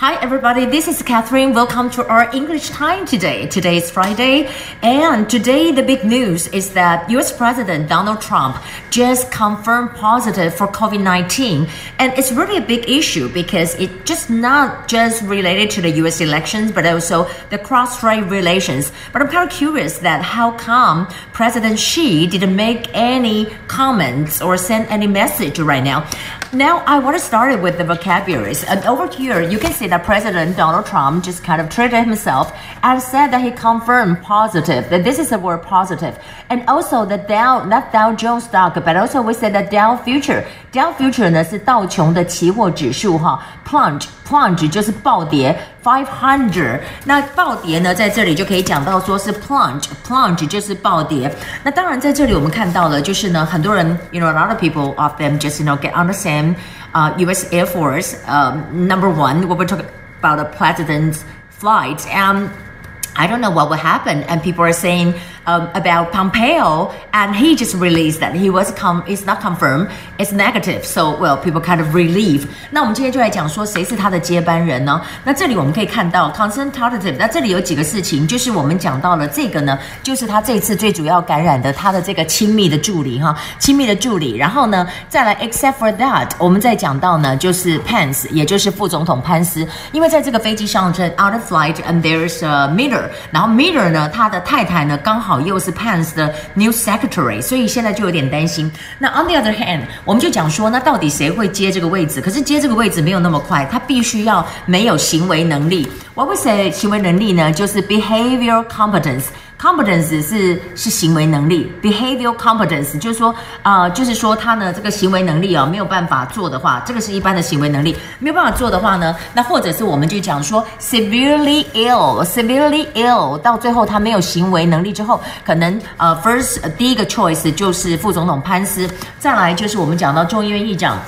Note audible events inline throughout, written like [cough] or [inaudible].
Hi, everybody. This is Catherine. Welcome to our English time today. Today is Friday, and today the big news is that U.S. President Donald Trump just confirmed positive for COVID 19, and it's really a big issue because it just not just related to the U.S. elections, but also the cross-strait relations. But I'm kind of curious that how come President Xi didn't make any comments or send any message right now? Now I want to start with the vocabularies, and over here you can see that President Donald Trump just kind of treated himself and said that he confirmed positive, that this is the word positive. And also the Dow, not Dow Jones stock, but also we said that Dow future. Dow future 呢是道琼的期货指数哈，plunge plunge 就是暴跌 ，five hundred。那暴跌呢，在这里就可以讲到说是 plunge plunge 就是暴跌。那当然在这里我们看到了，就是呢，很多人，you know a lot of people of them just you know get on the same uh, U.S. Air Force. Um, number one, what we're talking about the president's flight, and I don't know what will happen. And people are saying um, about Pompeo, and he just released that he was com it's not confirmed, it's negative. So well, people kind of relieve. 那我们今天就来讲说谁是他的接班人呢？那这里我们可以看到 consultative。那这里有几个事情，就是我们讲到了这个呢，就是他这次最主要感染的他的这个亲密的助理哈，亲密的助理。然后呢，再来 except for that，我们再讲到呢，就是 Pence，也就是副总统潘斯，因为在这个飞机上是 out of flight and there's a Miller，然后 Miller 呢，他的太太呢刚好。 又是 Pence 的 New Secretary，所以现在就有点担心。那 On the other hand，我们就讲说，那到底谁会接这个位置？可是接这个位置没有那么快，他必须要没有行为能力。What we say 行为能力呢？就是 behavioral competence。competence 是是行为能力，behavioral competence 就是说，呃，就是说他呢这个行为能力啊没有办法做的话，这个是一般的行为能力，没有办法做的话呢，那或者是我们就讲说 severely ill，severely ill，到最后他没有行为能力之后，可能呃 first 第一个 choice 就是副总统潘斯，再来就是我们讲到众议院议长。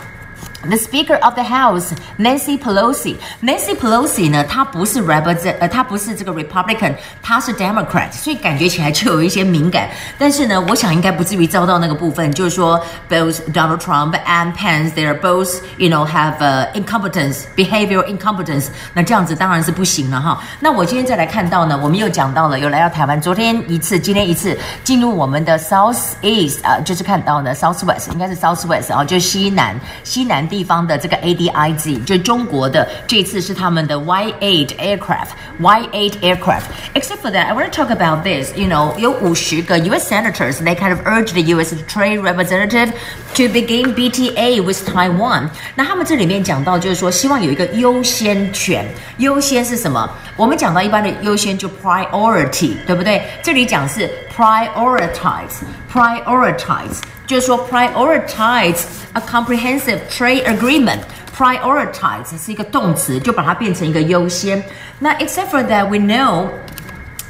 The Speaker of the House Nancy Pelosi Nancy Pelosi 呢，她不是 r e p e r 呃，她不是这个 Republican，她是 Democrat，所以感觉起来就有一些敏感。但是呢，我想应该不至于遭到那个部分，就是说 both Donald Trump and Pence they are both you know have uh, incompetence behavioral incompetence。那这样子当然是不行了哈。那我今天再来看到呢，我们又讲到了有来到台湾，昨天一次，今天一次进入我们的 South East 啊、呃，就是看到呢 South West 应该是 South West 啊，就是西南西南。地方的这个 ADIZ 就中国的这次是他们的 Y8 aircraft Y8 aircraft. Except for that, I want to talk about this. You know, 有五十个 U.S. senators they kind of urged the U.S. trade representative to begin BTA with Taiwan. 那他们这里面讲到就是说，希望有一个优先权。优先是什么？我们讲到一般的优先就 priority，对不对？这里讲是 prioritize，prioritize。就是说 prioritize a comprehensive trade agreement。prioritize 是一个动词，就把它变成一个优先。那 except for that, we know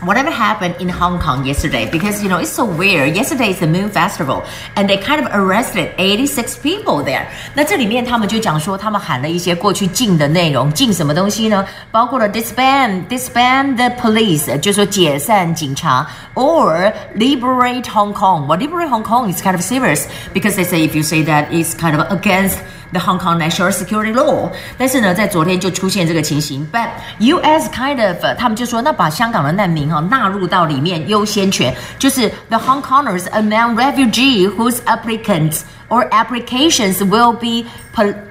whatever happened in Hong Kong yesterday because you know it's so weird. Yesterday is the Moon Festival, and they kind of arrested 86 people there. 那这里面他们就讲说，他们喊了一些过去禁的内容，禁什么东西呢？包括了 disband disband the police，就说解散警察，or liberate Hong Kong. Well, liberate Hong Kong is kind of serious because they say if you say that it's kind of against the Hong Kong national security law。但是呢，在昨天就出现这个情形，but U.S. kind of 他们就说，那把香港的难民哈纳入到里面优先权，就是 the Hong Kongers among refugee whose applicants or applications will be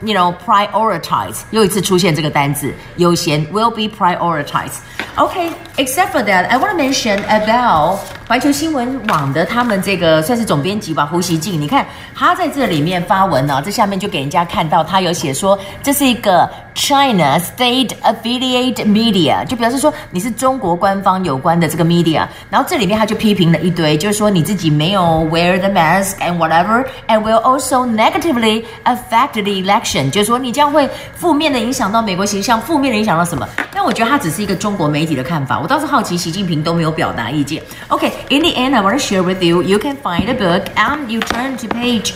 you know prioritized。又一次出现这个单字，优先 will be prioritized。Okay, except for that, I want to mention about 环球新闻网的他们这个算是总编辑吧，胡锡进。你看他在这里面发文呢，这下面就给人家看到他有写说这是一个 China State Affiliate Media，就表示说你是中国官方有关的这个 media。然后这里面他就批评了一堆，就是说你自己没有 wear the mask and whatever, and will also negatively affect the election，就是说你这样会负面的影响到美国形象，负面的影响到什么？但我觉得他只是一个中国媒体。的看法。我倒是好奇，习近平都没有表达意见。OK in the end, I want to share with you. You can find a book and you turn to page.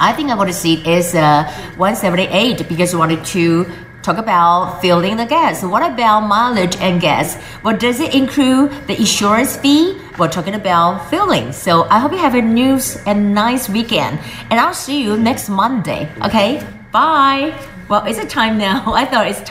I think I want to see it is uh, 178 because I wanted to talk about filling the gas. What about mileage and gas? What does it include? The insurance fee? We're talking about filling. So I hope you have a news and nice weekend. And I'll see you next Monday. Okay? Bye. Well, is it time now? [laughs] I thought it's